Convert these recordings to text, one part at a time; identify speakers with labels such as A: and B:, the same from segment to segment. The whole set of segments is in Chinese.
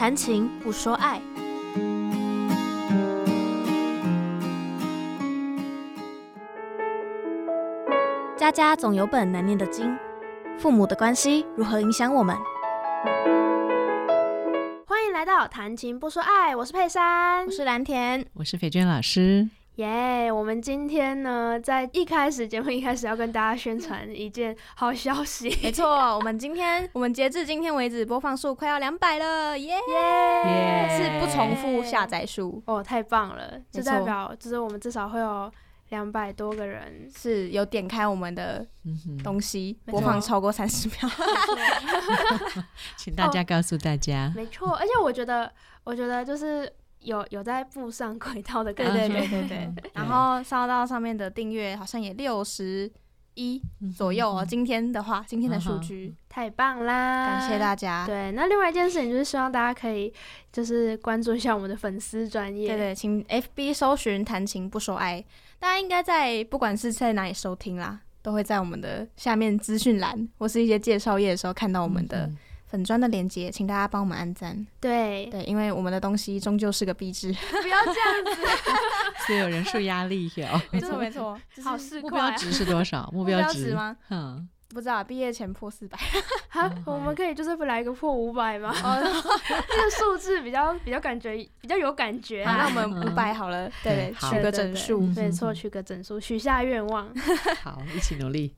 A: 谈情不说爱。家家总有本难念的经，父母的关系如何影响我们？欢迎来到谈情不说爱，我是佩珊，
B: 我是蓝田，
C: 我是斐娟老师。
A: 耶！Yeah, 我们今天呢，在一开始节目一开始要跟大家宣传一件好消息。
B: 没错，我们今天我们截至今天为止播放数快要两百了，耶
A: 耶！
B: 是不重复下载数
A: 哦，太棒了！这代表就是我们至少会有两百多个人
B: 是有点开我们的东西，
A: 嗯、
B: 播放超过三十秒。
C: 请大家告诉大家，
A: 哦、没错，而且我觉得，我觉得就是。有有在步上轨道的感觉，
B: 对对对对对。然后烧到上面的订阅好像也六十一左右哦。今天的话，今天的数据
A: 太棒啦！
B: 感谢大家。
A: 对，那另外一件事情就是希望大家可以就是关注一下我们的粉丝专业，
B: 对对，请 FB 搜寻“谈情不说爱”，大家应该在不管是在哪里收听啦，都会在我们的下面资讯栏或是一些介绍页的时候看到我们的。粉砖的连接，请大家帮我们按赞。
A: 对
B: 对，因为我们的东西终究是个壁纸，
A: 不要这样子，
C: 所以有人数压力有。
B: 没错没错，
A: 好。
C: 目标值是多少？目标值
B: 吗？
C: 嗯，
B: 不知道，毕业前破四百。
A: 好，我们可以就是不来一个破五百吗？这个数字比较比较感觉比较有感觉。
B: 那我们五百好了，对对，取个整数，
A: 没错，取个整数，许下愿望。
C: 好，一起努力。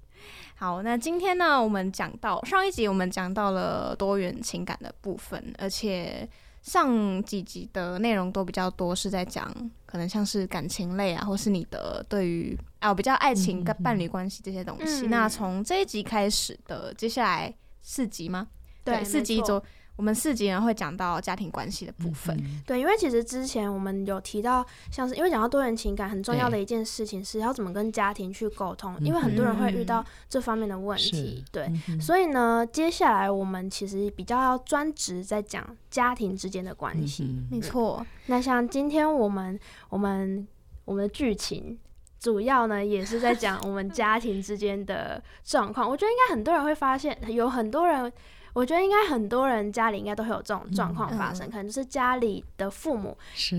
B: 好，那今天呢，我们讲到上一集，我们讲到了多元情感的部分，而且上几集的内容都比较多，是在讲可能像是感情类啊，或是你的对于啊比较爱情跟伴侣关系这些东西。嗯、那从这一集开始的接下来四集吗？对，对四集走。我们四集呢会讲到家庭关系的部分，
A: 对，因为其实之前我们有提到，像是因为讲到多元情感很重要的一件事情是要怎么跟家庭去沟通，因为很多人会遇到这方面的问题，对，所以呢，接下来我们其实比较要专职在讲家庭之间的关系，
B: 没错。
A: 那像今天我们我们我们的剧情主要呢也是在讲我们家庭之间的状况，我觉得应该很多人会发现有很多人。我觉得应该很多人家里应该都会有这种状况发生，嗯、可能就是家里的父母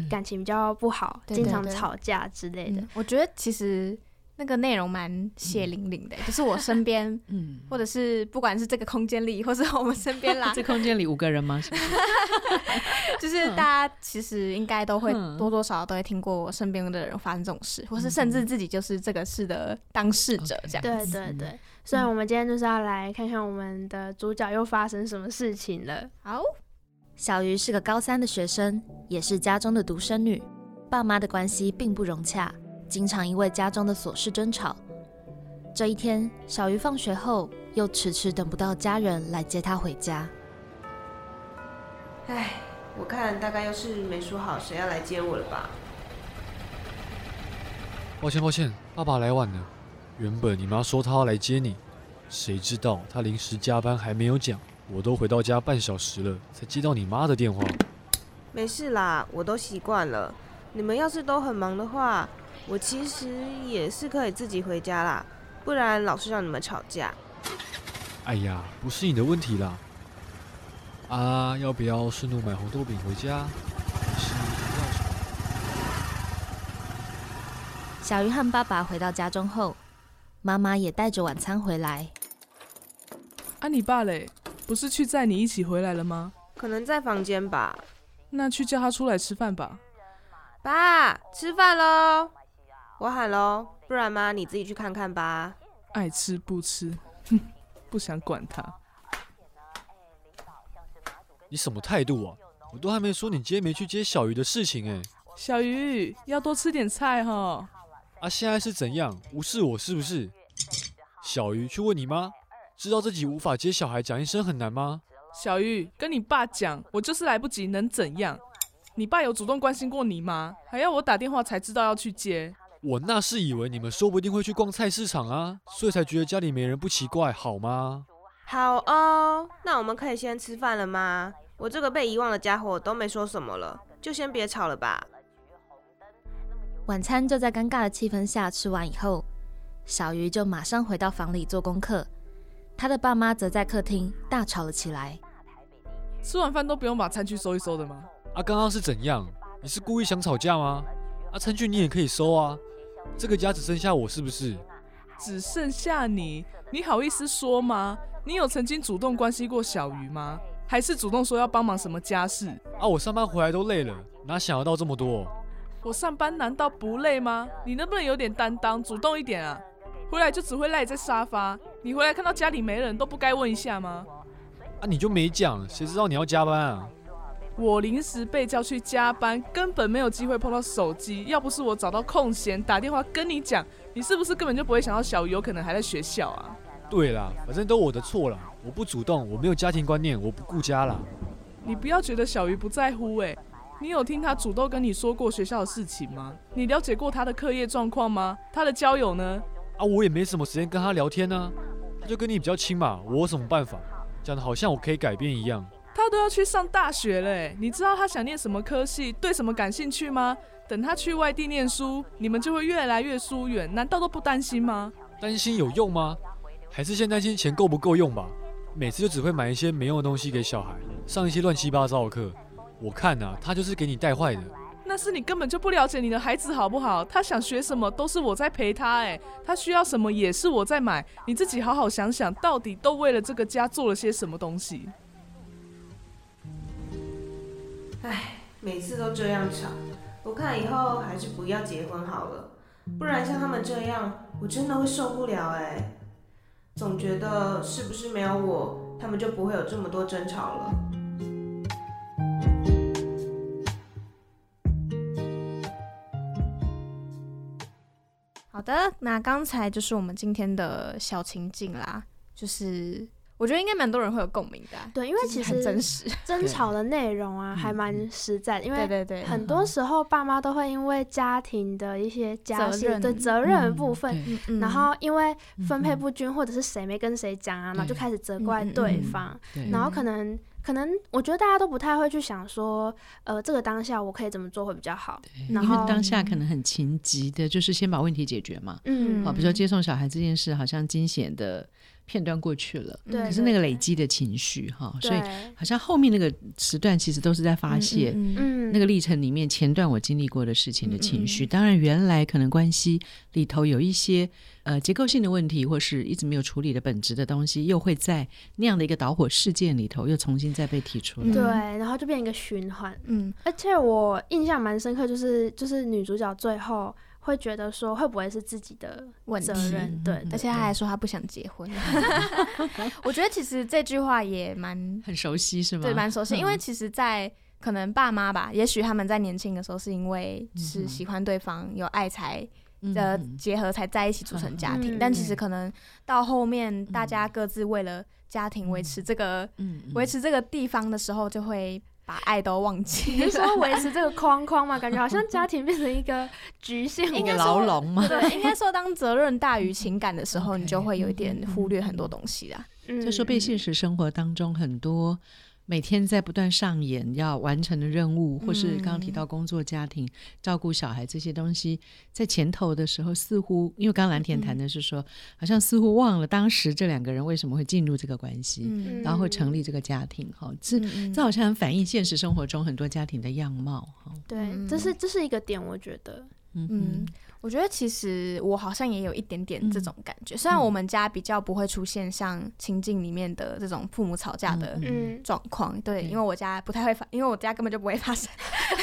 A: 感情比较不好，是经常吵架之类的。
B: 我觉得其实那个内容蛮血淋淋的，嗯、就是我身边，嗯，或者是不管是这个空间里，或是我们身边啦，
C: 这空间里五个人吗？
B: 就是大家其实应该都会多多少少都会听过我身边的人发生这种事，嗯、或是甚至自己就是这个事的当事者这样子。
A: 对对对。所以，我们今天就是要来看看我们的主角又发生什么事情了。
B: 好，
D: 小鱼是个高三的学生，也是家中的独生女，爸妈的关系并不融洽，经常因为家中的琐事争吵。这一天，小鱼放学后又迟迟等不到家人来接他回家。
E: 唉，我看大概又是没说好谁要来接我了吧？
F: 抱歉抱歉，爸爸来晚了。原本你妈说她要来接你，谁知道她临时加班还没有讲，我都回到家半小时了，才接到你妈的电话。
E: 没事啦，我都习惯了。你们要是都很忙的话，我其实也是可以自己回家啦，不然老是让你们吵架。
F: 哎呀，不是你的问题啦。啊，要不要顺路买红豆饼回家？
D: 小鱼和爸爸回到家中后。妈妈也带着晚餐回来。
G: 啊，你爸嘞？不是去载你一起回来了吗？
E: 可能在房间吧。
G: 那去叫他出来吃饭吧。
E: 爸，吃饭喽！我喊喽，不然妈你自己去看看吧。
G: 爱吃不吃，哼，不想管他。
F: 你什么态度啊？我都还没说你今天没去接小鱼的事情哎。
G: 小鱼要多吃点菜哈。
F: 啊，现在是怎样？无视我是不是？小鱼去问你妈，知道自己无法接小孩，讲一声很难吗？
G: 小鱼跟你爸讲，我就是来不及，能怎样？你爸有主动关心过你吗？还要我打电话才知道要去接？
F: 我那是以为你们说不定会去逛菜市场啊，所以才觉得家里没人不奇怪，好吗？
E: 好哦，那我们可以先吃饭了吗？我这个被遗忘的家伙都没说什么了，就先别吵了吧。
D: 晚餐就在尴尬的气氛下吃完以后，小鱼就马上回到房里做功课，他的爸妈则在客厅大吵了起来。
G: 吃完饭都不用把餐具收一收的吗？
F: 啊，刚刚是怎样？你是故意想吵架吗？啊，餐具你也可以收啊。这个家只剩下我是不是？
G: 只剩下你，你好意思说吗？你有曾经主动关心过小鱼吗？还是主动说要帮忙什么家事？
F: 啊，我上班回来都累了，哪想得到这么多？
G: 我上班难道不累吗？你能不能有点担当，主动一点啊？回来就只会赖在沙发，你回来看到家里没人都不该问一下吗？
F: 啊，你就没讲，谁知道你要加班啊？
G: 我临时被叫去加班，根本没有机会碰到手机。要不是我找到空闲打电话跟你讲，你是不是根本就不会想到小鱼有可能还在学校啊？
F: 对啦，反正都我的错啦，我不主动，我没有家庭观念，我不顾家啦。
G: 你不要觉得小鱼不在乎哎、欸，你有听他主动跟你说过学校的事情吗？你了解过他的课业状况吗？他的交友呢？
F: 啊，我也没什么时间跟他聊天呢、啊，他就跟你比较亲嘛，我有什么办法？讲的好像我可以改变一样。
G: 他都要去上大学了，你知道他想念什么科系，对什么感兴趣吗？等他去外地念书，你们就会越来越疏远，难道都不担心吗？
F: 担心有用吗？还是先担心钱够不够用吧。每次就只会买一些没用的东西给小孩，上一些乱七八糟的课。我看呐、啊，他就是给你带坏的。
G: 那是你根本就不了解你的孩子好不好？他想学什么都是我在陪他，哎，他需要什么也是我在买。你自己好好想想，到底都为了这个家做了些什么东西？
E: 唉，每次都这样吵，我看以后还是不要结婚好了，不然像他们这样，我真的会受不了哎。总觉得是不是没有我，他们就不会有这么多争吵了。
B: 好的，那刚才就是我们今天的小情境啦，就是。我觉得应该蛮多人会有共鸣的，
A: 对，因为其
B: 实真实，
A: 争吵的内容啊还蛮实在，因为
B: 对对对，
A: 很多时候爸妈都会因为家庭的一些家事的责任部分，然后因为分配不均或者是谁没跟谁讲啊，然后就开始责怪对方，然后可能可能我觉得大家都不太会去想说，呃，这个当下我可以怎么做会比较好，
C: 因为当下可能很情急的，就是先把问题解决嘛，嗯，好，比如说接送小孩这件事，好像惊险的。片段过去了，可是那个累积的情绪哈，所以好像后面那个时段其实都是在发泄，嗯，那个历程里面前段我经历过的事情的情绪，当然原来可能关系里头有一些呃结构性的问题，或是一直没有处理的本质的东西，又会在那样的一个导火事件里头又重新再被提出来，
A: 对，然后就变一个循环，嗯，而且我印象蛮深刻，就是就是女主角最后。会觉得说会不会是自己的责任？对，而
B: 且他还说他不想结婚。我觉得其实这句话也蛮
C: 很熟悉，是吗？
B: 对，蛮熟悉。因为其实，在可能爸妈吧，也许他们在年轻的时候是因为是喜欢对方，有爱才的结合才在一起组成家庭。但其实可能到后面，大家各自为了家庭维持这个维持这个地方的时候，就会。把爱都忘记，
A: 你说维持这个框框嘛？感觉好像 家庭变成一个局限，
C: 一个牢笼嘛。
B: 对，应该说当责任大于情感的时候，你就 会有一点忽略很多东西啦。
C: 嗯，就说被现实生活当中很多。每天在不断上演要完成的任务，或是刚刚提到工作、家庭、照顾小孩这些东西，在前头的时候，似乎因为刚刚蓝田谈的是说，好像似乎忘了当时这两个人为什么会进入这个关系，然后会成立这个家庭。哈，这这好像很反映现实生活中很多家庭的样貌。哈，
A: 对，这是这是一个点，我觉得，
B: 嗯嗯。我觉得其实我好像也有一点点这种感觉，虽然我们家比较不会出现像情境里面的这种父母吵架的状况，对，因为我家不太会发，因为我家根本就不会发生，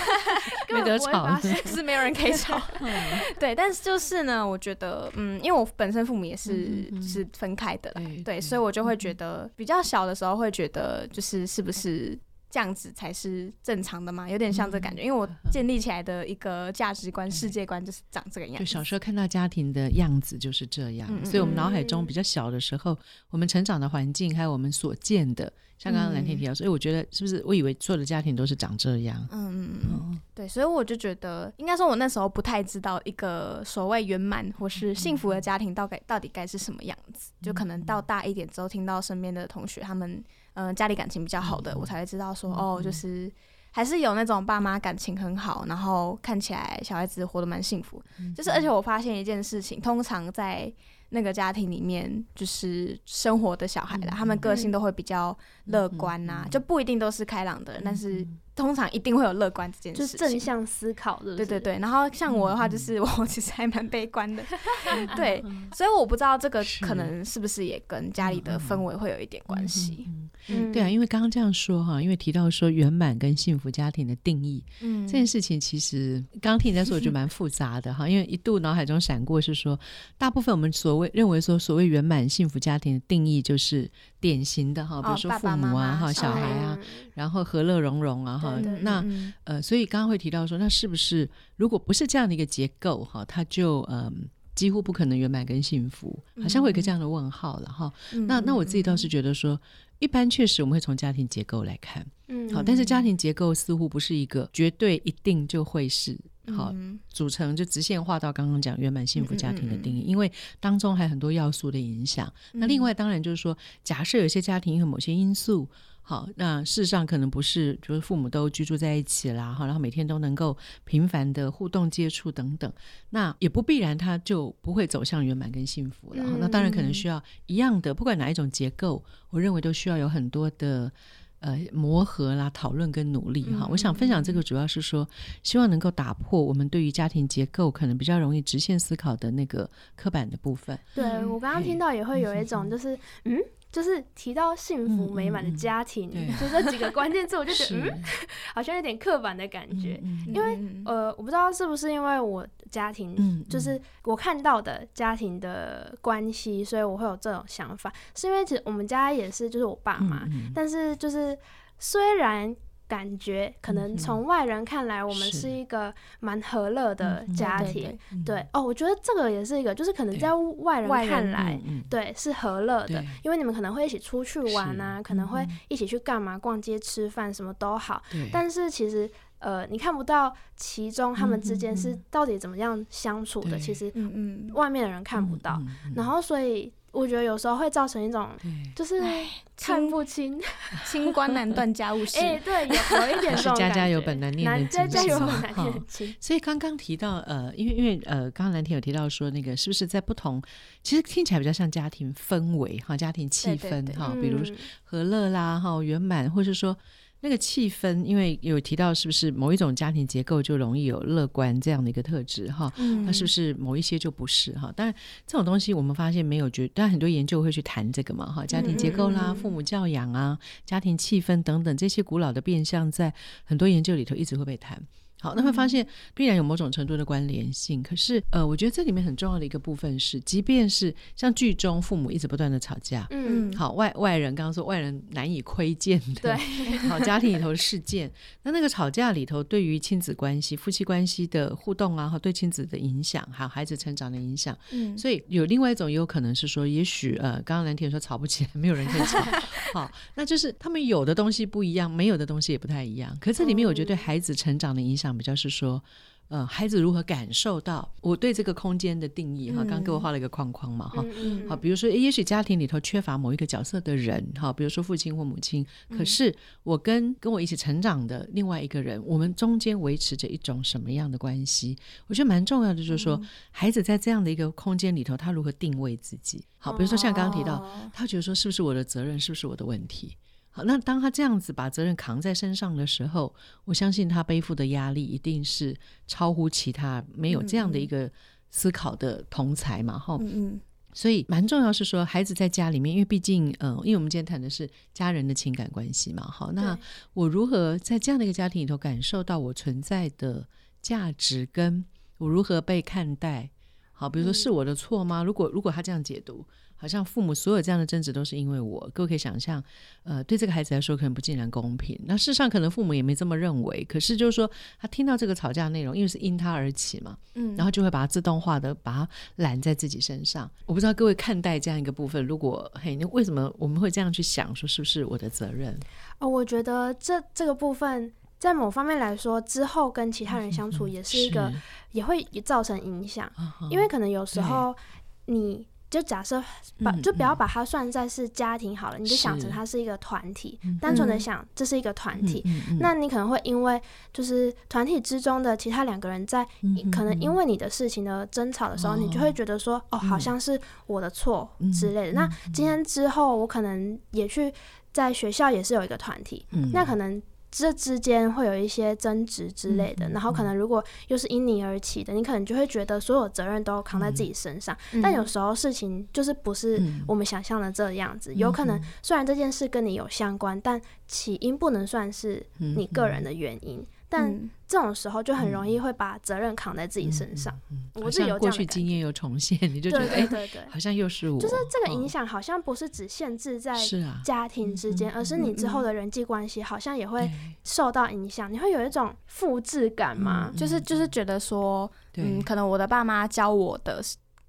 C: 没得吵，
B: 是没有人可以吵，对，但是就是呢，我觉得，嗯，因为我本身父母也是是分开的啦，对，所以我就会觉得比较小的时候会觉得，就是是不是。这样子才是正常的嘛？有点像这感觉，因为我建立起来的一个价值观、世界观就是长这个样子。
C: 就小时候看到家庭的样子就是这样，所以我们脑海中比较小的时候，我们成长的环境还有我们所见的，像刚刚蓝天提到，所以我觉得是不是我以为所有的家庭都是长这样？嗯
B: 嗯，对，所以我就觉得，应该说我那时候不太知道一个所谓圆满或是幸福的家庭到底到底该是什么样子，就可能到大一点之后，听到身边的同学他们。嗯、呃，家里感情比较好的，嗯、我才会知道说，嗯、哦，就是还是有那种爸妈感情很好，然后看起来小孩子活得蛮幸福。嗯、就是而且我发现一件事情，通常在那个家庭里面就是生活的小孩啦，嗯、他们个性都会比较乐观呐、就不一定都是开朗的，嗯、但是。通常一定会有乐观这件事，
A: 就是正向思考的。
B: 对对对，然后像我的话，就是我其实还蛮悲观的，对，所以我不知道这个可能是不是也跟家里的氛围会有一点关系。
C: 嗯，对啊，因为刚刚这样说哈，因为提到说圆满跟幸福家庭的定义，嗯，这件事情其实刚刚听你在说，我觉得蛮复杂的哈，因为一度脑海中闪过是说，大部分我们所谓认为说所谓圆满幸福家庭的定义就是典型的哈，比如说父母啊哈，小孩啊，然后和乐融融啊哈。那呃，所以刚刚会提到说，那是不是如果不是这样的一个结构哈，它就嗯、呃、几乎不可能圆满跟幸福，好像会有一个这样的问号了哈。那那我自己倒是觉得说，一般确实我们会从家庭结构来看，嗯，好，但是家。庭结构似乎不是一个绝对一定就会是好组成，就直线化到刚刚讲圆满幸福家庭的定义，因为当中还有很多要素的影响。那另外当然就是说，假设有些家庭因为某些因素。好，那事实上可能不是，就是父母都居住在一起啦，哈，然后每天都能够频繁的互动接触等等，那也不必然他就不会走向圆满跟幸福了。嗯、那当然可能需要一样的，不管哪一种结构，我认为都需要有很多的呃磨合啦、讨论跟努力哈。嗯、我想分享这个主要是说，希望能够打破我们对于家庭结构可能比较容易直线思考的那个刻板的部分。
A: 对，我刚刚听到也会有一种就是嗯。就是提到幸福美满的家庭，嗯嗯、就这几个关键字，我就觉得 嗯，好像有点刻板的感觉。嗯嗯、因为呃，我不知道是不是因为我家庭，嗯、就是我看到的家庭的关系，所以我会有这种想法。是因为其实我们家也是，就是我爸妈，嗯嗯、但是就是虽然。感觉可能从外人看来，我们是一个蛮和乐的家庭。对哦，我觉得这个也是一个，就是可能在外人看来，对是和乐的，因为你们可能会一起出去玩啊，可能会一起去干嘛，逛街、吃饭，什么都好。但是其实呃，你看不到其中他们之间是到底怎么样相处的。其实，嗯，外面的人看不到。然后，所以。我觉得有时候会造成一种，就是看不清，清官难断家务事。哎，对，有有一点这种感觉。家家有本难念的经。家家有本难念的经。
C: 所以刚刚提到，呃，因为因为呃，刚刚蓝天有提到说，那个是不是在不同，其实听起来比较像家庭氛围哈，家庭气氛哈，比如和乐啦哈，圆满，或是说。那个气氛，因为有提到是不是某一种家庭结构就容易有乐观这样的一个特质哈？嗯，那是不是某一些就不是哈？当然这种东西我们发现没有绝，但很多研究会去谈这个嘛哈？家庭结构啦、父母教养啊、家庭气氛等等这些古老的变相，在很多研究里头一直会被谈。好，那会发现必然有某种程度的关联性。可是，呃，我觉得这里面很重要的一个部分是，即便是像剧中父母一直不断的吵架，嗯，好，外外人刚刚说外人难以窥见的，对，好，家庭里头的事件，那那个吵架里头对于亲子关系、夫妻关系的互动啊，和对亲子的影响，还有孩子成长的影响，嗯，所以有另外一种也有可能是说，也许呃，刚刚蓝田说吵不起来，没有人可以吵，好，那就是他们有的东西不一样，没有的东西也不太一样。可是这里面我觉得对孩子成长的影响。比较是说，呃，孩子如何感受到我对这个空间的定义？哈，刚刚给我画了一个框框嘛，哈，好，比如说，也许家庭里头缺乏某一个角色的人，哈，比如说父亲或母亲，可是我跟跟我一起成长的另外一个人，我们中间维持着一种什么样的关系？我觉得蛮重要的，就是说，孩子在这样的一个空间里头，他如何定位自己？好，比如说像刚刚提到，他觉得说，是不是我的责任？是不是我的问题？好，那当他这样子把责任扛在身上的时候，我相信他背负的压力一定是超乎其他没有这样的一个思考的同才嘛，哈、嗯嗯。所以蛮重要是说，孩子在家里面，因为毕竟，嗯、呃，因为我们今天谈的是家人的情感关系嘛，好，那我如何在这样的一个家庭里头感受到我存在的价值，跟我如何被看待？好，比如说是我的错吗？如果如果他这样解读。好像父母所有这样的争执都是因为我，各位可以想象，呃，对这个孩子来说可能不尽然公平。那事实上可能父母也没这么认为，可是就是说他听到这个吵架内容，因为是因他而起嘛，嗯，然后就会把它自动化的把它揽在自己身上。我不知道各位看待这样一个部分，如果嘿，那为什么我们会这样去想，说是不是我的责任？
A: 哦，我觉得这这个部分在某方面来说，之后跟其他人相处也是一个，也会也造成影响，因为可能有时候你。就假设把就不要把它算在是家庭好了，嗯、你就想成它是一个团体，单纯的想这是一个团体，那你可能会因为就是团体之中的其他两个人在、嗯、可能因为你的事情的争吵的时候，嗯、你就会觉得说哦，哦，好像是我的错之类的。嗯、那今天之后，我可能也去在学校也是有一个团体，嗯、那可能。这之间会有一些争执之类的，嗯、然后可能如果又是因你而起的，嗯、你可能就会觉得所有责任都扛在自己身上。嗯、但有时候事情就是不是我们想象的这样子，嗯、有可能虽然这件事跟你有相关，嗯、但起因不能算是你个人的原因。但这种时候就很容易会把责任扛在自己身上。
C: 嗯，我是有过去经验又重现，你就觉得哎，对对，好像又是我。
A: 就是这个影响好像不是只限制在家庭之间，而是你之后的人际关系好像也会受到影响。你会有一种复制感吗？
B: 就是就是觉得说，嗯，可能我的爸妈教我的，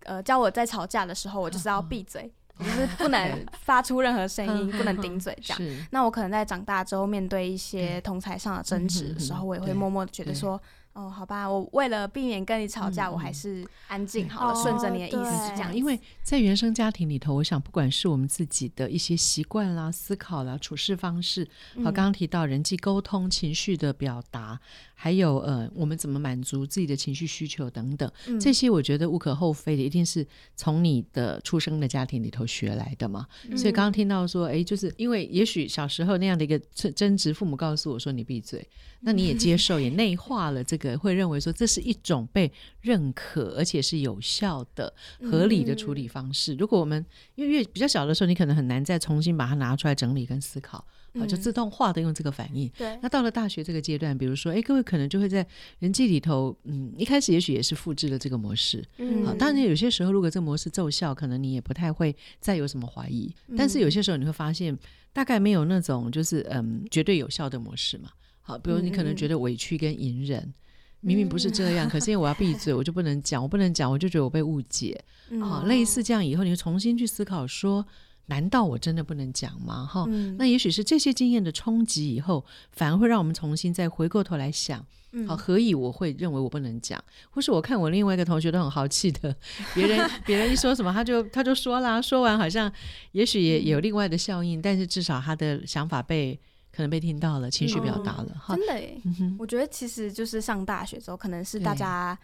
B: 呃，教我在吵架的时候，我就是要闭嘴。就是不能发出任何声音，不能顶嘴这样。那我可能在长大之后，面对一些同才上的争执的时候，我也会默默的觉得说。哦，好吧，我为了避免跟你吵架，嗯、我还是安静好了，顺着、嗯、你的意思是这样。
C: 因为在原生家庭里头，我想不管是我们自己的一些习惯啦、思考啦、处事方式，好，刚刚提到人际沟通、情绪的表达，还有呃，我们怎么满足自己的情绪需求等等，嗯、这些我觉得无可厚非的，一定是从你的出生的家庭里头学来的嘛。嗯、所以刚刚听到说，哎，就是因为也许小时候那样的一个争执，父母告诉我说你闭嘴。那你也接受，也内化了这个，会认为说这是一种被认可而且是有效的、合理的处理方式。如果我们因为越比较小的时候，你可能很难再重新把它拿出来整理跟思考，啊，就自动化的用这个反应。对。那到了大学这个阶段，比如说，哎，各位可能就会在人际里头，嗯，一开始也许也是复制了这个模式。嗯。好，当然有些时候，如果这个模式奏效，可能你也不太会再有什么怀疑。但是有些时候你会发现，大概没有那种就是嗯绝对有效的模式嘛。好，比如你可能觉得委屈跟隐忍，嗯、明明不是这样，嗯、可是因为我要闭嘴，我就不能讲，我不能讲，我就觉得我被误解。嗯、好，类似这样以后，你就重新去思考说，难道我真的不能讲吗？哈，嗯、那也许是这些经验的冲击以后，反而会让我们重新再回过头来想，嗯、好，何以我会认为我不能讲？或是我看我另外一个同学都很豪气的，别人 别人一说什么，他就他就说啦，说完好像也许也有另外的效应，嗯、但是至少他的想法被。可能被听到了，情绪表达了，嗯、好
B: 真的耶。嗯、我觉得其实就是上大学之后，可能是大家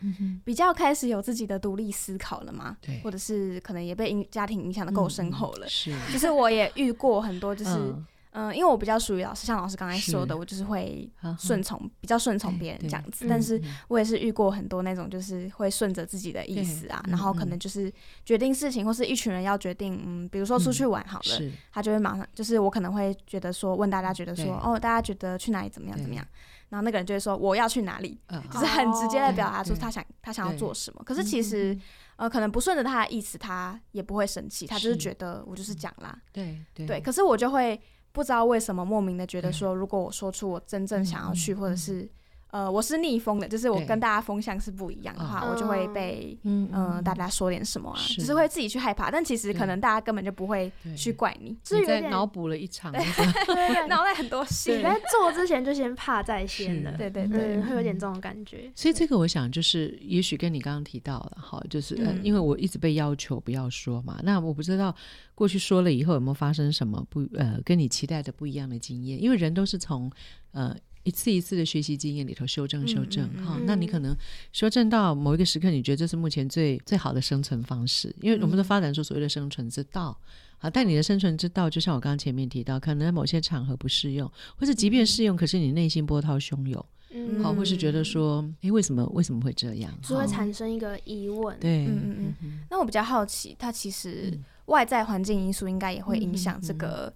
B: 比较开始有自己的独立思考了嘛，对，或者是可能也被影家庭影响的够深厚了。嗯、是，就是我也遇过很多，就是。嗯嗯，因为我比较属于老师，像老师刚才说的，我就是会顺从，比较顺从别人这样子。但是我也是遇过很多那种，就是会顺着自己的意思啊，然后可能就是决定事情，或是一群人要决定，嗯，比如说出去玩好了，嗯、他就会马上，就是我可能会觉得说，问大家觉得说，哦，大家觉得去哪里怎么样怎么样，然后那个人就会说我要去哪里，对就是很直接的表达出他想他想要做什么。可是其实，呃，可能不顺着他的意思，他也不会生气，他就是觉得我就是讲啦，对对，对。可是我就会。不知道为什么莫名的觉得说，如果我说出我真正想要去，或者是。呃，我是逆风的，就是我跟大家风向是不一样的话，我就会被嗯大家说点什么啊，只是会自己去害怕。但其实可能大家根本就不会去怪你，
C: 是在脑补了一场，对，
B: 脑袋很多戏。
A: 你在做之前就先怕在先了，对对对，会有点这种感觉。
C: 所以这个我想就是，也许跟你刚刚提到了哈，就是因为我一直被要求不要说嘛，那我不知道过去说了以后有没有发生什么不呃跟你期待的不一样的经验，因为人都是从呃。一次一次的学习经验里头修正修正哈、嗯嗯哦，那你可能修正到某一个时刻，你觉得这是目前最最好的生存方式，因为我们的发展出所谓的生存之道，好，但你的生存之道，就像我刚刚前面提到，可能在某些场合不适用，或者即便适用，可是你内心波涛汹涌，嗯，好，或是觉得说，诶，为什么为什么会这样？
A: 就会产生一个疑问。
C: 对，
B: 嗯嗯嗯。那我比较好奇，它其实外在环境因素应该也会影响这个。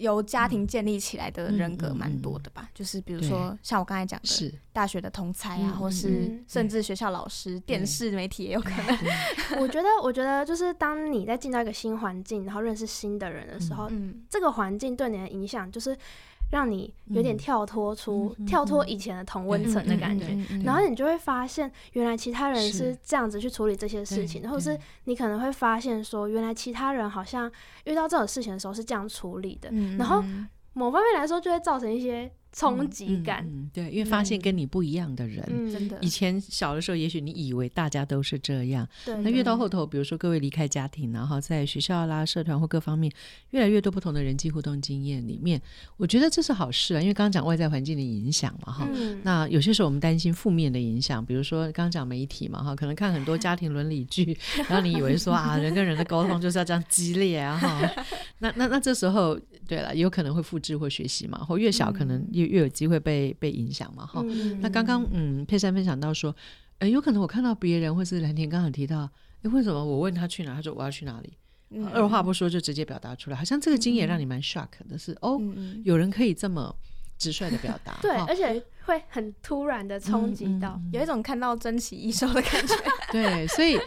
B: 由家庭建立起来的人格蛮多的吧，就是比如说像我刚才讲的，大学的同才啊，或是甚至学校老师、电视媒体也有可能。
A: 我觉得，我觉得就是当你在进到一个新环境，然后认识新的人的时候，这个环境对你的影响就是。让你有点跳脱出、嗯、跳脱以前的同温层的感觉，然后你就会发现，原来其他人是。这样子去处理这些事情，或者是你可能会发现说，原来其他人好像遇到这种事情的时候是这样处理的，嗯、然后某方面来说就会造成一些冲击感、
C: 嗯嗯，对，因为发现跟你不一样的人，
B: 真的。
C: 以前小的时候，也许你以为大家都是这样，
A: 对。
C: 那越到后头，比如说各位离开家庭，然后在学校啦、社团或各方面，越来越多不同的人际互动经验里面，我觉得这是好事啊。因为刚刚讲外在环境的影响嘛，哈、嗯。那有些时候我们担心负面的影响，比如说刚刚讲媒体嘛，哈，可能看很多家庭伦理剧，然后你以为说啊，人跟人的沟通就是要这样激烈啊，哈。那那那这时候，对了，有可能会复制或学习嘛，或越小可能越越有机会被被影响嘛，哈、嗯。那刚刚嗯，佩珊分享到说，呃，有可能我看到别人或是蓝田刚刚提到，诶，为什么我问他去哪，他说我要去哪里，嗯、二话不说就直接表达出来，好像这个经验让你蛮 shock 的是，哦，有人可以这么直率的表达，
A: 对，而且会很突然的冲击到，
B: 有一种看到珍奇异兽的感觉，
C: 对，所以。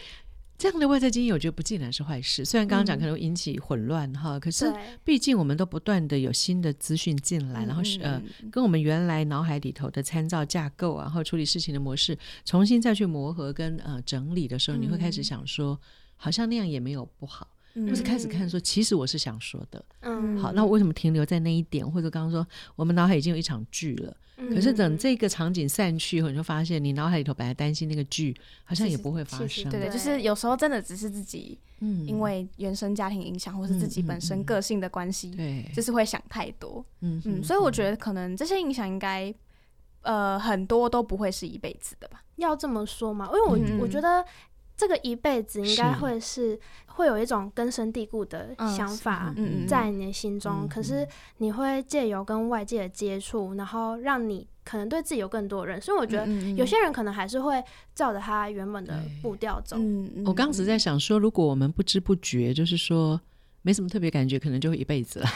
C: 这样的外在经验，我觉得不尽然是坏事。虽然刚刚讲可能引起混乱哈、嗯，可是毕竟我们都不断的有新的资讯进来，然后是呃，跟我们原来脑海里头的参照架构啊，然后处理事情的模式，重新再去磨合跟呃整理的时候，你会开始想说，好像那样也没有不好。或是开始看说，其实我是想说的，嗯，好，那我为什么停留在那一点？或者刚刚说，我们脑海已经有一场剧了，嗯，可是等这个场景散去以后，你就发现你脑海里头本来担心那个剧，好像也不会发生。
B: 对对，就是有时候真的只是自己，嗯，因为原生家庭影响，或是自己本身个性的关系，对，就是会想太多，嗯嗯，所以我觉得可能这些影响应该，呃，很多都不会是一辈子的吧？
A: 要这么说吗？因为我我觉得。这个一辈子应该会是会有一种根深蒂固的想法在你的心中，可是你会借由跟外界的接触，然后让你可能对自己有更多的认识。所以我觉得有些人可能还是会照着他原本的步调走。
C: 我刚只在想说，如果我们不知不觉，就是说没什么特别感觉，可能就会一辈子了，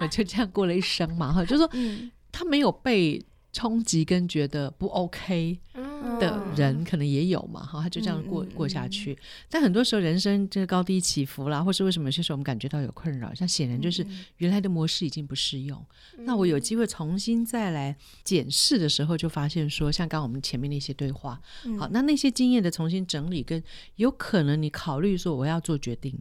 C: 我 就这样过了一生嘛。哈，就是说他没有被冲击跟觉得不 OK。的人可能也有嘛，哈，他就这样过过下去。但很多时候人生这个高低起伏啦，或是为什么有些时候我们感觉到有困扰，像显然就是原来的模式已经不适用。嗯、那我有机会重新再来检视的时候，就发现说，像刚刚我们前面那些对话，嗯、好，那那些经验的重新整理，跟有可能你考虑说我要做决定。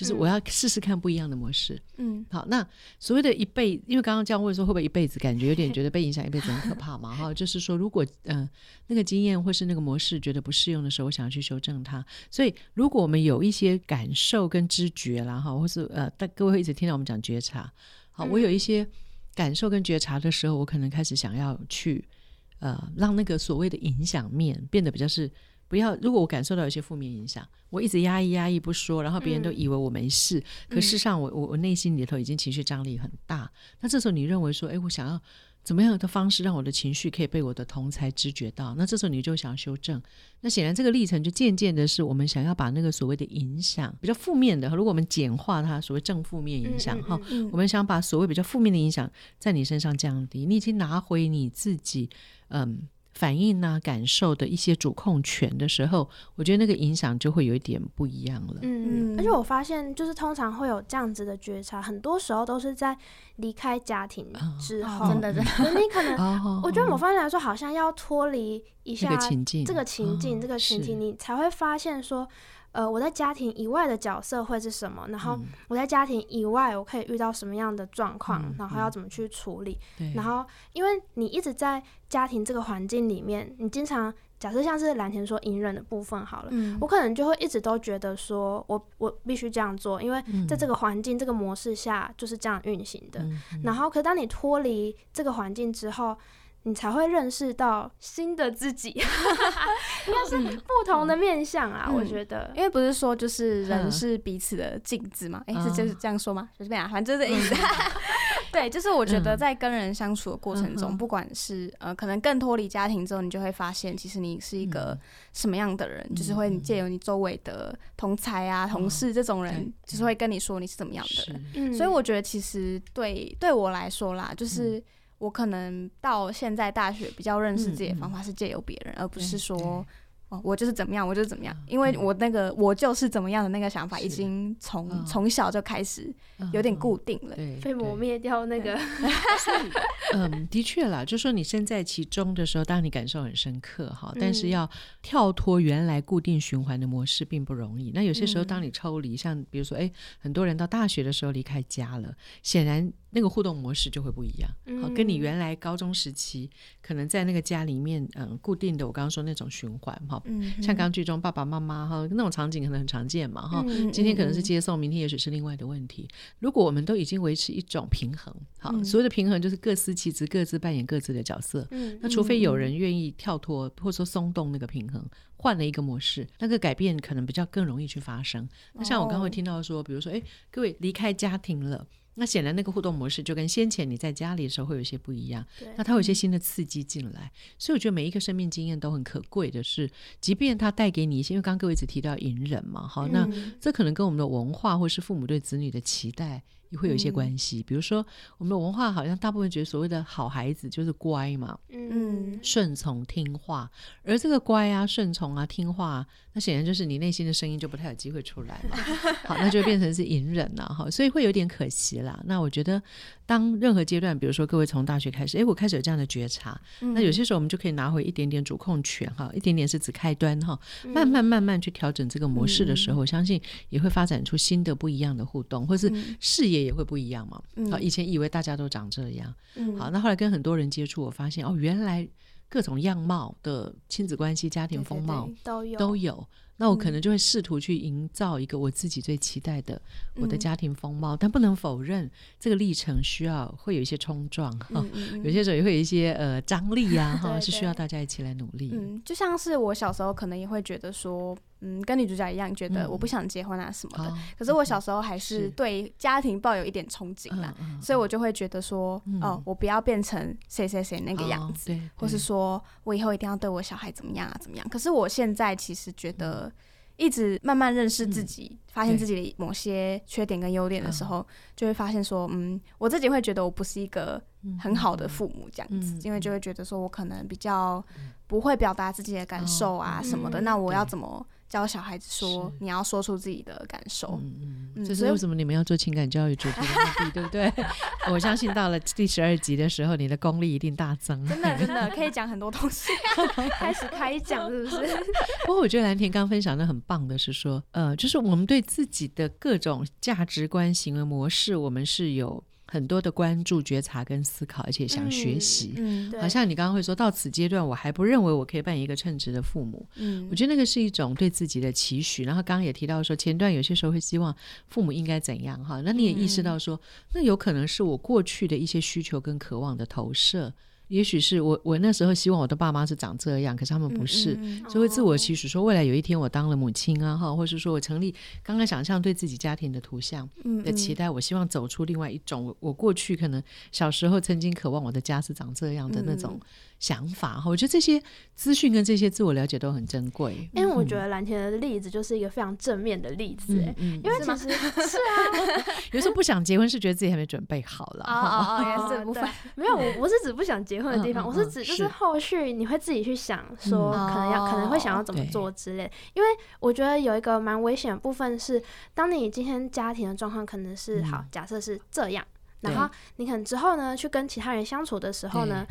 C: 就是我要试试看不一样的模式。嗯，好，那所谓的一辈，因为刚刚这样问说会不会一辈子，感觉有点觉得被影响一辈子很可怕嘛？哈，就是说如果嗯、呃、那个经验或是那个模式觉得不适用的时候，我想要去修正它。所以如果我们有一些感受跟知觉啦，哈，或是呃，但各位会一直听到我们讲觉察。好，我有一些感受跟觉察的时候，我可能开始想要去呃让那个所谓的影响面变得比较是。不要，如果我感受到有些负面影响，我一直压抑压抑不说，然后别人都以为我没事，嗯、可事实上我我我内心里头已经情绪张力很大。那这时候你认为说，哎，我想要怎么样的方式让我的情绪可以被我的同才知觉到？那这时候你就想要修正。那显然这个历程就渐渐的是我们想要把那个所谓的影响比较负面的，如果我们简化它，所谓正负面影响哈，我们想把所谓比较负面的影响在你身上降低，你已经拿回你自己，嗯。反应啊，感受的一些主控权的时候，我觉得那个影响就会有一点不一样了。
A: 嗯，而且我发现，就是通常会有这样子的觉察，很多时候都是在离开家庭之后。真的，真的，你可能，我觉得某方面来说，好像要脱离一下这个情境，这个情境，这个情境，你才会发现说。呃，我在家庭以外的角色会是什么？然后我在家庭以外，我可以遇到什么样的状况？嗯、然后要怎么去处理？嗯、然后，因为你一直在家庭这个环境里面，你经常假设像是蓝田说隐忍的部分好了，嗯、我可能就会一直都觉得说我我必须这样做，因为在这个环境、嗯、这个模式下就是这样运行的。然后，可当你脱离这个环境之后。你才会认识到新的自己，应该是不同的面相啊。我觉得，
B: 因为不是说就是人是彼此的镜子嘛？哎，是就是这样说吗？随便啊，反正就是这意思。对，就是我觉得在跟人相处的过程中，不管是呃，可能更脱离家庭之后，你就会发现，其实你是一个什么样的人，就是会借由你周围的同才啊、同事这种人，就是会跟你说你是怎么样的人。所以我觉得，其实对对我来说啦，就是。我可能到现在大学比较认识自己的方法是借由别人，而不是说哦，我就是怎么样，我就是怎么样，因为我那个我就是怎么样的那个想法已经从从小就开始有点固定了，
A: 被磨灭掉那个。
C: 嗯，的确啦，就说你身在其中的时候，当然你感受很深刻哈，但是要跳脱原来固定循环的模式并不容易。那有些时候，当你抽离，像比如说，哎，很多人到大学的时候离开家了，显然。那个互动模式就会不一样，好，跟你原来高中时期可能在那个家里面，嗯，固定的我刚刚说那种循环，哈，像刚刚剧中爸爸妈妈哈那种场景可能很常见嘛，哈，今天可能是接送，明天也许是另外的问题。如果我们都已经维持一种平衡，好，所谓的平衡就是各司其职，各自扮演各自的角色，那除非有人愿意跳脱或者说松动那个平衡，换了一个模式，那个改变可能比较更容易去发生。那像我刚刚会听到说，比如说，哎，各位离开家庭了。那显然，那个互动模式就跟先前你在家里的时候会有些不一样。那它有一些新的刺激进来，所以我觉得每一个生命经验都很可贵的是，即便它带给你一些，因为刚刚各位只提到隐忍嘛，好，那这可能跟我们的文化或是父母对子女的期待。也会有一些关系，嗯、比如说我们的文化好像大部分觉得所谓的好孩子就是乖嘛，嗯，顺从听话，而这个乖啊、顺从啊、听话、啊，那显然就是你内心的声音就不太有机会出来嘛，好，那就变成是隐忍了哈，所以会有点可惜啦。那我觉得，当任何阶段，比如说各位从大学开始，哎，我开始有这样的觉察，嗯、那有些时候我们就可以拿回一点点主控权哈，一点点是指开端哈，慢慢慢慢去调整这个模式的时候，嗯、我相信也会发展出新的不一样的互动，或是视野。也会不一样嘛？好，以前以为大家都长这样，嗯、好，那后来跟很多人接触，我发现哦，原来各种样貌的亲子关系、家庭风貌都有。都有。那我可能就会试图去营造一个我自己最期待的我的家庭风貌，嗯、但不能否认这个历程需要会有一些冲撞哈，嗯嗯、有些时候也会有一些呃张力呀、啊、哈，是需要大家一起来努力。
B: 嗯，就像是我小时候可能也会觉得说，嗯，跟女主角一样，觉得我不想结婚啊什么的。嗯、可是我小时候还是对家庭抱有一点憧憬啦，是所以我就会觉得说，嗯、哦，我不要变成谁谁谁那个样子，哦、或是说我以后一定要对我小孩怎么样啊怎么样。可是我现在其实觉得。一直慢慢认识自己，嗯、发现自己的某些缺点跟优点的时候，对就会发现说，嗯，我自己会觉得我不是一个很好的父母这样子，嗯、因为就会觉得说我可能比较不会表达自己的感受啊什么的，嗯、那我要怎么？教小孩子说，你要说出自己的感受。
C: 嗯嗯，这是为什么你们要做情感教育主题的目的，对不对？我相信到了第十二集的时候，你的功力一定大增。
B: 真的真的可以讲很多东西，开始开讲是不是？
C: 不过我觉得蓝田刚分享的很棒的是说，呃，就是我们对自己的各种价值观、行为模式，我们是有。很多的关注、觉察跟思考，而且想学习。嗯，嗯，好像你刚刚会说到此阶段，我还不认为我可以扮演一个称职的父母。嗯，我觉得那个是一种对自己的期许。然后刚刚也提到说，前段有些时候会希望父母应该怎样哈，那你也意识到说，那有可能是我过去的一些需求跟渴望的投射。也许是我，我那时候希望我的爸妈是长这样，可是他们不是，嗯嗯、所以会自我期许说，未来有一天我当了母亲啊，哈，或是说我成立刚刚想象对自己家庭的图像的期待，嗯嗯、我希望走出另外一种我过去可能小时候曾经渴望我的家是长这样的那种。想法哈，我觉得这些资讯跟这些自我了解都很珍贵。
A: 因为我觉得蓝田的例子就是一个非常正面的例子，哎，因为其实是啊，
C: 有时候不想结婚是觉得自己还没准备好了。
B: 哦哦哦，也是部分。
A: 没有，我我是指不想结婚的地方，我是指就是后续你会自己去想说，可能要可能会想要怎么做之类。因为我觉得有一个蛮危险的部分是，当你今天家庭的状况可能是好，假设是这样，然后你可能之后呢去跟其他人相处的时候呢。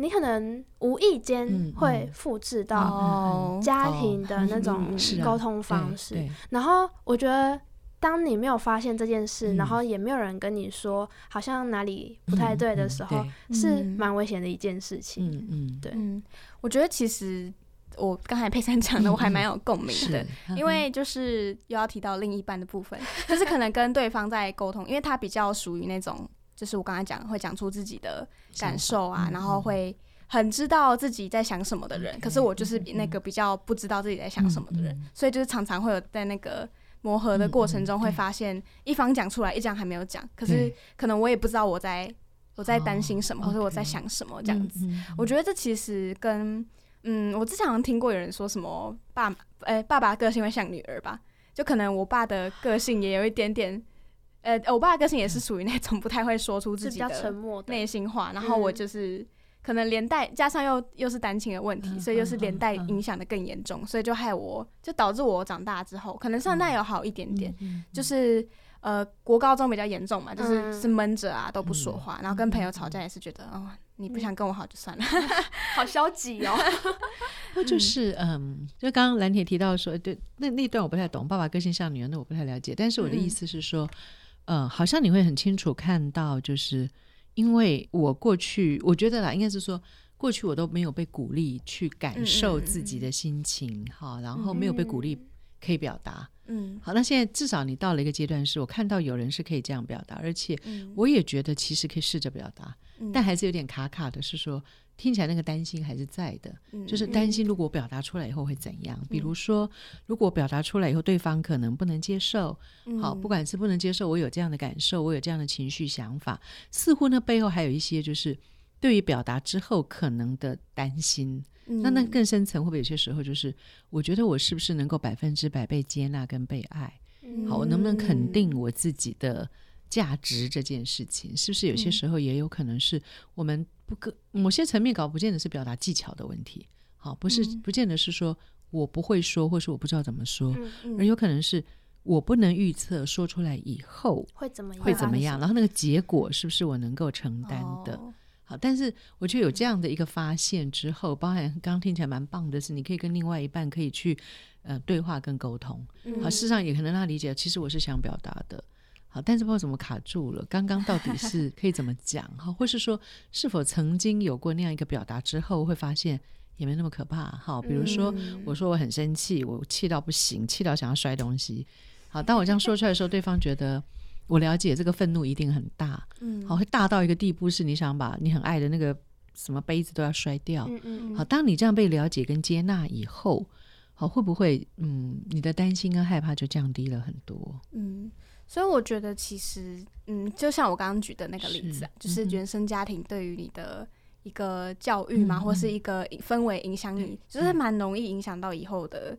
A: 你可能无意间会复制到家庭的那种沟通方式，然后我觉得，当你没有发现这件事，然后也没有人跟你说，好像哪里不太对的时候，是蛮危险的一件事情。嗯嗯，对。嗯，
B: 我觉得其实我刚才佩珊讲的，我还蛮有共鸣的，因为就是又要提到另一半的部分，就是可能跟对方在沟通，因为他比较属于那种。就是我刚才讲会讲出自己的感受啊，然后会很知道自己在想什么的人。可是我就是那个比较不知道自己在想什么的人，所以就是常常会有在那个磨合的过程中，会发现一方讲出来，一方还没有讲。可是可能我也不知道我在我在担心什么，或者我在想什么这样子。我觉得这其实跟嗯，我之前好像听过有人说什么爸，哎，爸爸个性会像女儿吧？就可能我爸的个性也有一点点。呃，我爸的个性也是属于那种不太会说出自己的内心话，然后我就是可能连带加上又又是单亲的问题，所以又是连带影响的更严重，所以就害我就导致我长大之后，可能上代有好一点点，就是呃国高中比较严重嘛，就是是闷着啊都不说话，然后跟朋友吵架也是觉得哦你不想跟我好就算了，
A: 好消极哦。
C: 那就是嗯，就刚刚蓝铁提到说，对那那段我不太懂，爸爸个性像女儿，那我不太了解，但是我的意思是说。嗯、呃，好像你会很清楚看到，就是因为我过去我觉得啦，应该是说过去我都没有被鼓励去感受自己的心情，哈、嗯嗯，然后没有被鼓励可以表达，嗯，好，那现在至少你到了一个阶段，是我看到有人是可以这样表达，而且我也觉得其实可以试着表达，嗯、但还是有点卡卡的，是说。听起来那个担心还是在的，嗯、就是担心如果表达出来以后会怎样？嗯、比如说，如果表达出来以后对方可能不能接受，嗯、好，不管是不能接受，我有这样的感受，我有这样的情绪想法，似乎那背后还有一些就是对于表达之后可能的担心。嗯、那那更深层会不会有些时候就是，我觉得我是不是能够百分之百被接纳跟被爱？嗯、好，我能不能肯定我自己的价值这件事情？是不是有些时候也有可能是我们？不可，某些层面搞不见得是表达技巧的问题，好，不是不见得是说我不会说，或是我不知道怎么说，而有可能是我不能预测说出来以后会怎么样，会怎么样，然后那个结果是不是我能够承担的？哦、好，但是我觉得有这样的一个发现之后，包含刚刚听起来蛮棒的是，你可以跟另外一半可以去呃对话跟沟通，嗯、好，事实上也可能让他理解，其实我是想表达的。好，但是不知道怎么卡住了。刚刚到底是可以怎么讲？哈，或是说是否曾经有过那样一个表达之后，会发现也没那么可怕。哈，比如说我说我很生气，我气到不行，气到想要摔东西。好，当我这样说出来的时候，对方觉得我了解这个愤怒一定很大。嗯，好，会大到一个地步，是你想把你很爱的那个什么杯子都要摔掉。嗯嗯。好，当你这样被了解跟接纳以后，好，会不会嗯，你的担心跟害怕就降低了很多？嗯。
B: 所以我觉得，其实，嗯，就像我刚刚举的那个例子啊，是就是原生家庭对于你的一个教育嘛，嗯、或是一个氛围影响你，嗯、就是蛮容易影响到以后的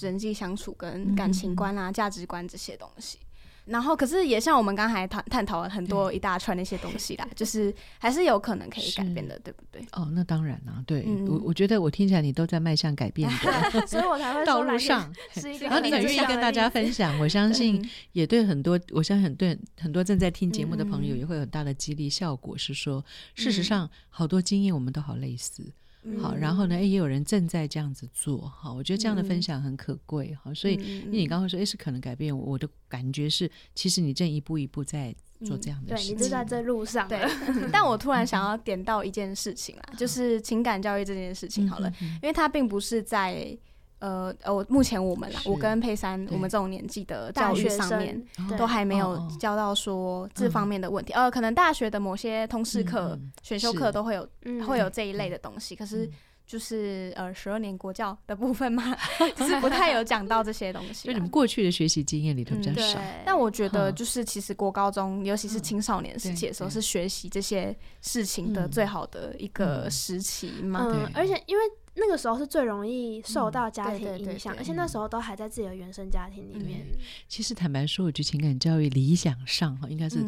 B: 人际相处跟感情观啊、价、嗯、值观这些东西。然后，可是也像我们刚才探探讨了很多一大串那些东西啦，就是还是有可能可以改变的，对不对？
C: 哦，那当然啦，对我我觉得我听起来你都在迈向改变的，
A: 所以我才会
C: 道路上 是一个，然后你很愿意跟大家分享，我相信也对很多，我相信很对很多正在听节目的朋友也会有很大的激励效果。是说，事实上好多经验我们都好类似。好，然后呢，也有人正在这样子做，哈，我觉得这样的分享很可贵，哈，所以因为你刚刚说，诶，是可能改变我，我的感觉是，其实你正一步一步在做这样的事情，
A: 对，你就在这。路上，
B: 对。但我突然想要点到一件事情啊，就是情感教育这件事情，好了，因为它并不是在。呃呃，我目前我们啦，我跟佩珊，我们这种年纪的教育上面都还没有教到说这方面的问题。呃，可能大学的某些通识课、选修课都会有会有这一类的东西，可是就是呃十二年国教的部分嘛，就是不太有讲到这些东西。
C: 就你们过去的学习经验里头比较少。
B: 但我觉得就是其实国高中，尤其是青少年时期的时候，是学习这些事情的最好的一个时期嘛。
A: 嗯，而且因为。那个时候是最容易受到家庭影响，而且那时候都还在自己的原生家庭里面。
C: 其实坦白说，我觉得情感教育理想上哈，应该是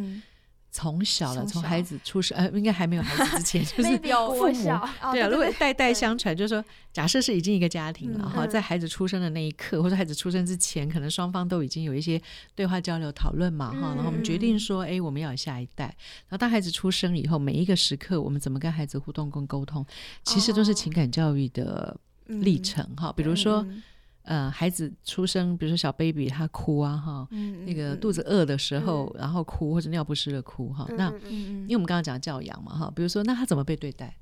C: 从小了，从孩子出生，呃，应该还没有孩子之前，就是父母对啊，如果代代相传，就是说，假设是已经一个家庭了哈，在孩子出生的那一刻，或者孩子出生之前，可能双方都已经有一些对话交流讨论嘛哈，然后我们决定说，哎，我们要有下一代。然后当孩子出生以后，每一个时刻，我们怎么跟孩子互动跟沟通，其实都是情感教育的历程哈。比如说。呃，孩子出生，比如说小 baby 他哭啊，哈，嗯、那个肚子饿的时候，嗯、然后哭或者尿不湿的哭，哈，嗯、那、嗯、因为我们刚刚讲教养嘛，哈，比如说那他怎么被对待？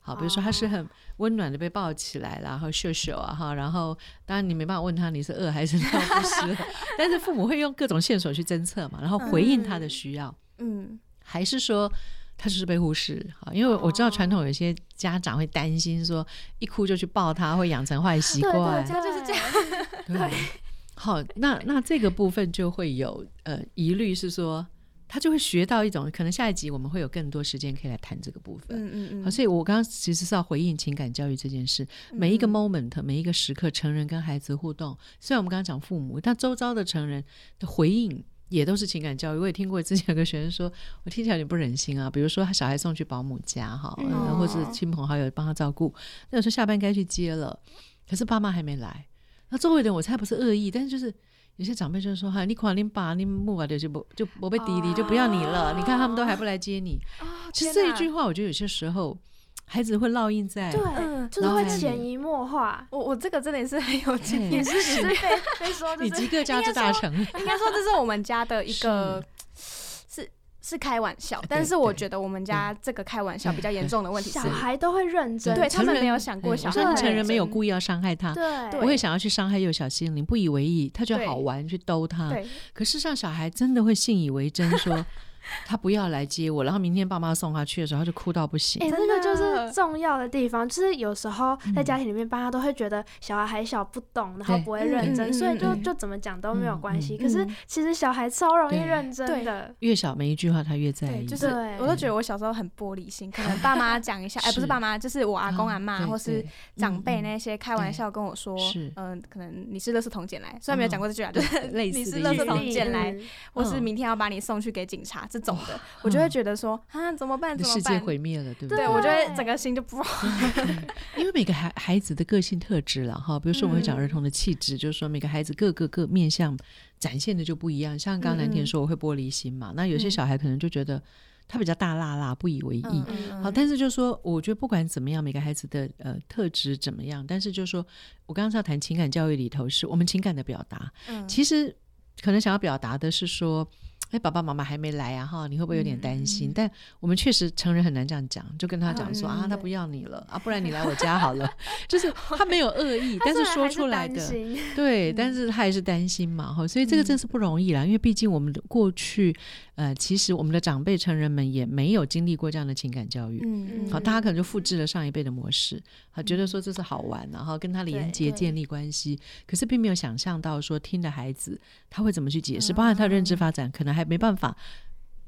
C: 好，比如说他是很温暖的被抱起来，然后秀秀啊，哈，然后当然你没办法问他你是饿还是尿不湿，但是父母会用各种线索去侦测嘛，然后回应他的需要，嗯，嗯。还是说。他就是被忽视，好，因为我知道传统有些家长会担心说，一哭就去抱他，会养成坏习惯。
B: 对，就是这样。
C: 对，好，那那这个部分就会有呃疑虑，是说他就会学到一种，可能下一集我们会有更多时间可以来谈这个部分。嗯嗯嗯。好，所以我刚刚其实是要回应情感教育这件事，每一个 moment，每一个时刻，成人跟孩子互动，虽然我们刚刚讲父母，但周遭的成人的回应。也都是情感教育，我也听过之前有个学生说，我听起来有点不忍心啊。比如说他小孩送去保姆家哈，或者亲朋好友帮他照顾，那有时候下班该去接了，可是爸妈还没来。那周围的人我猜不是恶意，但是就是有些长辈就是说哈，你快你爸你木啊就不就不被滴滴就不要你了，你看他们都还不来接你。其实这一句话，我觉得有些时候。孩子会烙印在，
A: 对，就是会潜移默化。
B: 我我这个真的也是很有经验，
A: 也是也是被 被说，
C: 你及各家之大成。
B: 应该说这是我们家的一个是。是开玩笑，但是我觉得我们家这个开玩笑比较严重的问题是，
A: 小孩都会认真，
B: 对他们没有想过小孩，
C: 成人没有故意要伤害他，
A: 对，
C: 不会想要去伤害幼小心灵，不以为意，他就好玩去逗他，可事实上小孩真的会信以为真说。他不要来接我，然后明天爸妈送他去的时候，他就哭到不行。
A: 哎、欸，这个就是重要的地方，就是有时候在家庭里面，爸妈都会觉得小孩还小不懂，然后不会认真，所以就就怎么讲都没有关系。可是其实小孩超容易认真的，
C: 越小每一句话他越在意。
B: 就是我都觉得我小时候很玻璃心，可能 爸妈讲一下，哎，不是爸妈，就是我阿公阿嬷或是长辈那些开玩笑跟我说，嗯，可能你是垃圾桶捡来，虽然没有讲过这句话，就是类似你是垃圾桶捡来，或是明天要把你送去给警察。这种的，我就会觉得说啊，怎么办？怎么办？
C: 世界毁灭了，对不对？
B: 对，我觉得整个心就不好。
C: 因为每个孩孩子的个性特质了哈，比如说我们会讲儿童的气质，就是说每个孩子各个各面向展现的就不一样。像刚刚蓝田说我会玻璃心嘛，那有些小孩可能就觉得他比较大辣辣，不以为意。好，但是就是说，我觉得不管怎么样，每个孩子的呃特质怎么样，但是就是说我刚刚是要谈情感教育里头，是我们情感的表达。嗯其实可能想要表达的是说。哎，爸爸妈妈还没来啊，哈，你会不会有点担心？嗯、但我们确实成人很难这样讲，就跟他讲说、嗯、啊，他不要你了啊，不然你来我家好了。就是他没有恶意，但是说出来的，对，但是他还是担心嘛，哈，所以这个真是不容易啦，因为毕竟我们的过去。呃，其实我们的长辈成人们也没有经历过这样的情感教育，嗯嗯，好，大家可能就复制了上一辈的模式，好，觉得说这是好玩，然后跟他连接建立关系，可是并没有想象到说听的孩子他会怎么去解释，包含他认知发展可能还没办法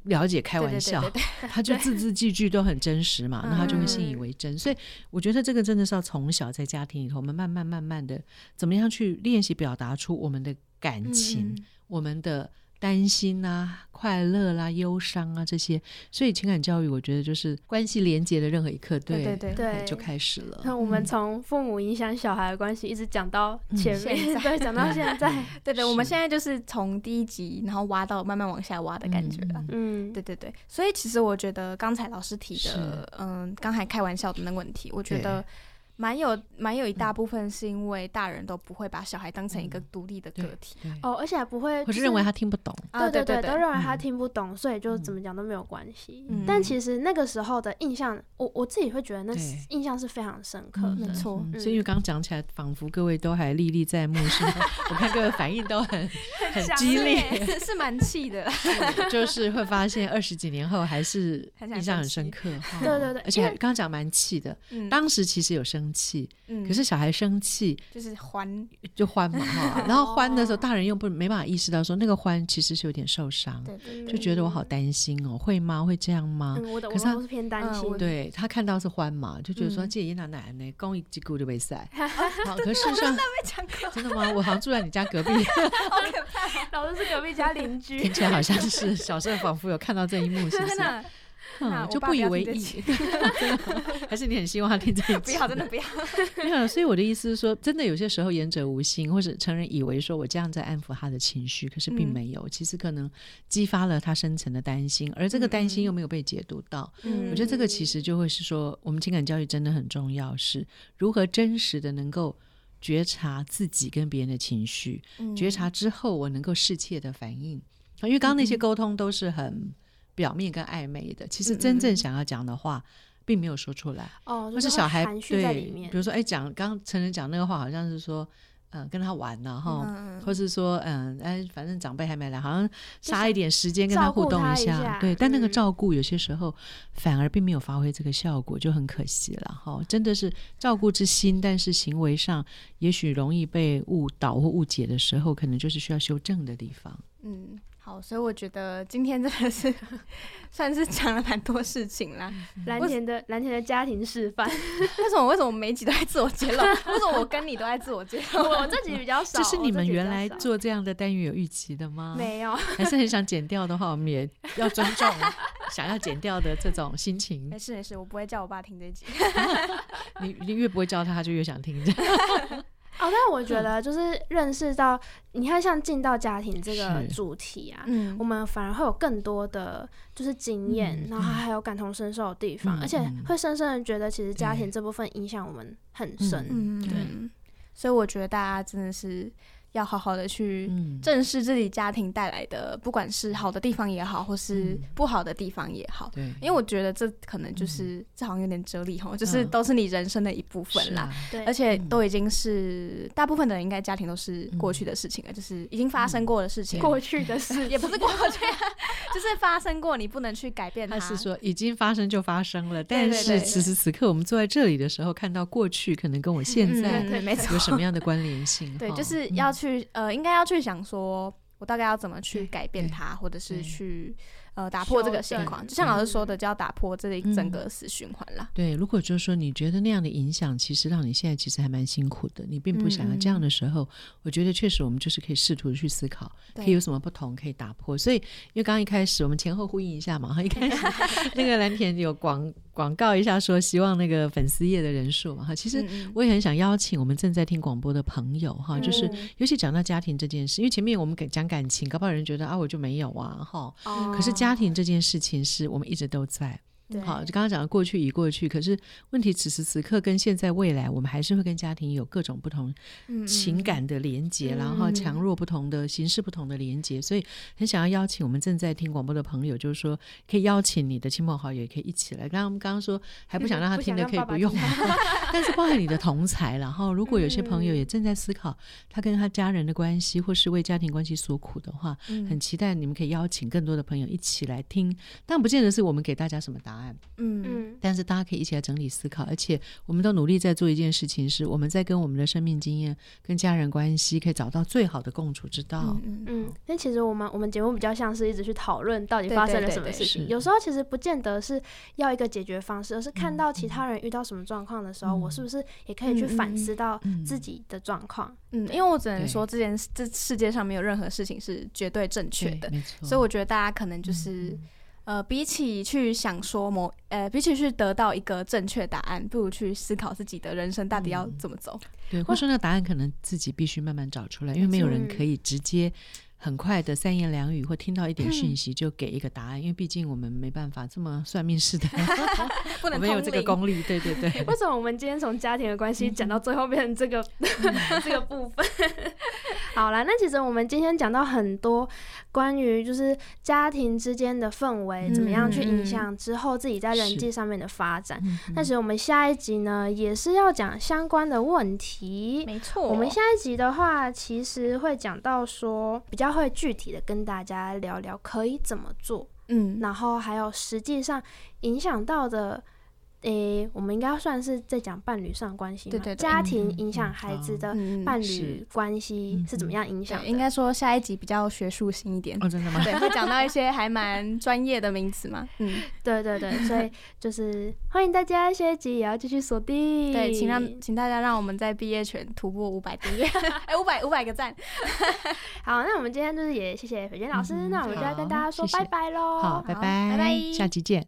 C: 了解开玩笑，他就字字句句都很真实嘛，那他就会信以为真，所以我觉得这个真的是要从小在家庭里头，我们慢慢慢慢的怎么样去练习表达出我们的感情，我们的。担心啊，快乐啦、啊，忧伤啊，这些，所以情感教育，我觉得就是关系连接的任何一刻，对对对，对就开始了。
A: 那我们从父母影响小孩的关系，一直讲到前面，嗯、对，讲到现在，
B: 对对，我们现在就是从第一集，然后挖到慢慢往下挖的感觉了。嗯，对对对，所以其实我觉得刚才老师提的，嗯，刚才开玩笑的那个问题，我觉得。蛮有蛮有一大部分是因为大人都不会把小孩当成一个独立的个体
A: 哦，而且还不会，
C: 我是认为他听不懂，
A: 对对对，都认为他听不懂，所以就怎么讲都没有关系。但其实那个时候的印象，我我自己会觉得那印象是非常深刻的，没错。
C: 所以刚刚讲起来，仿佛各位都还历历在目，是吗？我看各位反应都很 很激烈，
B: 是是蛮气 的，
C: 就是会发现二十几年后还是印象很深刻。
A: 对对对，
C: 而且刚刚讲蛮气的，当时其实有生。气，可是小孩生气
B: 就是欢，
C: 就欢嘛哈。然后欢的时候，大人又不没办法意识到说那个欢其实是有点受伤，就觉得我好担心哦，会吗？会这样吗？
A: 可是他是偏担心，
C: 对他看到是欢嘛，就觉得说这爷爷奶奶公益机构就被塞。好，可是上 真的吗？我好像住在你家隔壁，
A: 好可怕，老师是隔壁家邻居，
C: 听起来好像是小时候仿佛有看到这一幕，是不是？嗯，就不以为意，还是你很希望他听这一集？
B: 不要，真的不要。
C: 没有，所以我的意思是说，真的有些时候言者无心，或者成人以为说我这样在安抚他的情绪，可是并没有，其实可能激发了他深层的担心，而这个担心又没有被解读到。我觉得这个其实就会是说，我们情感教育真的很重要，是如何真实的能够觉察自己跟别人的情绪，觉察之后我能够适切的反应。因为刚刚那些沟通都是很。表面跟暧昧的，其实真正想要讲的话，并没有说出来。
A: 哦，
C: 或是小孩对，比如说，哎，讲刚成人讲那个话，好像是说，嗯，跟他玩呢，哈，嗯、或是说，嗯，哎，反正长辈还没来，好像杀一点时间跟他互动一下，一下对。但那个照顾有些时候反而并没有发挥这个效果，就很可惜了，哈。真的是照顾之心，但是行为上也许容易被误导或误解的时候，可能就是需要修正的地方。
B: 嗯。好，所以我觉得今天真的是 算是讲了蛮多事情啦。
A: 蓝田的蓝田的家庭示范，
B: 为什么为什么每集都在自我揭露？为什么我跟你都在自我揭露？
A: 我这集比较少。
C: 这是你们原来做这样的单元有预期的吗？
A: 没有，
C: 还是很想剪掉的话，我们也要尊重想要剪掉的这种心情。
B: 没事没事，我不会叫我爸听这集。
C: 你你越不会叫他，他就越想听。
A: 哦，但我觉得就是认识到，嗯、你看像进到家庭这个主题啊，嗯、我们反而会有更多的就是经验，嗯、然后还有感同身受的地方，嗯、而且会深深的觉得，其实家庭这部分影响我们很深。
B: 嗯，对。所以我觉得大家真的是要好好的去正视自己家庭带来的，不管是好的地方也好，或是不好的地方也好。对，因为我觉得这可能就是这好像有点哲理哈，就是都是你人生的一部分啦。对，而且都已经是大部分的人应该家庭都是过去的事情了，就是已经发生过的事情。
A: 过去的事
B: 也不是过去，就是发生过，你不能去改变它。
C: 他是说已经发生就发生了，但是此时此刻我们坐在这里的时候，看到过去可能跟我现在有什么样的关联性？
B: 对，就是要。去呃，应该要去想说，我大概要怎么去改变它，或者是去。呃，打破这个现况，就像老师说的，就要打破这一整个死循环了。
C: 对，如果就是说你觉得那样的影响，其实让你现在其实还蛮辛苦的，你并不想要这样的时候，我觉得确实我们就是可以试图去思考，可以有什么不同可以打破。所以，因为刚刚一开始我们前后呼应一下嘛，哈，一开始 那个蓝田有广广告一下说，希望那个粉丝页的人数嘛，哈，其实我也很想邀请我们正在听广播的朋友，哈，就是尤其讲到家庭这件事，因为前面我们讲感情，搞不好有人觉得啊，我就没有啊，哈，可是。家庭这件事情是我们一直都在。对。好，就刚刚讲的过去已过去，可是问题此时此刻跟现在未来，我们还是会跟家庭有各种不同情感的连接，嗯、然后强弱不同的形式不同的连接，所以很想要邀请我们正在听广播的朋友，就是说可以邀请你的亲朋好友也可以一起来。刚刚我们刚刚说还不想让他听的可以不用，但是包含你的同才，然后如果有些朋友也正在思考他跟他家人的关系，或是为家庭关系所苦的话，很期待你们可以邀请更多的朋友一起来听，但不见得是我们给大家什么答案。嗯。嗯，但是大家可以一起来整理思考，而且我们都努力在做一件事情，是我们在跟我们的生命经验、跟家人关系，可以找到最好的共处之道。
A: 嗯嗯，但其实我们我们节目比较像是一直去讨论到底发生了什么事情，有时候其实不见得是要一个解决方式，而是看到其他人遇到什么状况的时候，我是不是也可以去反思到自己的状况？
B: 嗯，因为我只能说，这件这世界上没有任何事情是绝对正确的，没错。所以我觉得大家可能就是。呃，比起去想说某，呃，比起去得到一个正确答案，不如去思考自己的人生到底要怎么走。
C: 嗯、对，或者说那个答案可能自己必须慢慢找出来，因为没有人可以直接。很快的三言两语或听到一点讯息就给一个答案，嗯、因为毕竟我们没办法这么算命似的，不能没有这个功力。对对对。
A: 为什么我们今天从家庭的关系讲到最后变成这个、嗯、这个部分？好了，那其实我们今天讲到很多关于就是家庭之间的氛围怎么样去影响之后自己在人际上面的发展。那其实我们下一集呢也是要讲相关的问题。
B: 没错，
A: 我们下一集的话其实会讲到说比较。会具体的跟大家聊聊可以怎么做，嗯，然后还有实际上影响到的。诶，我们应该算是在讲伴侣上的关系嘛？对对对，家庭影响孩子的伴侣关系是怎么样影响？
B: 应该说下一集比较学术性一点。
C: 哦，真的吗？
B: 对，会讲到一些还蛮专业的名词嘛。嗯，
A: 对对对，所以就是欢迎大家下一集也要继续锁定。
B: 对，请让请大家让我们在毕业前突破五百订阅，哎，五百五百个赞。
A: 好，那我们今天就是也谢谢斐娟老师，那我们就要跟大家说拜拜喽。
C: 好，拜拜，拜拜，下集见。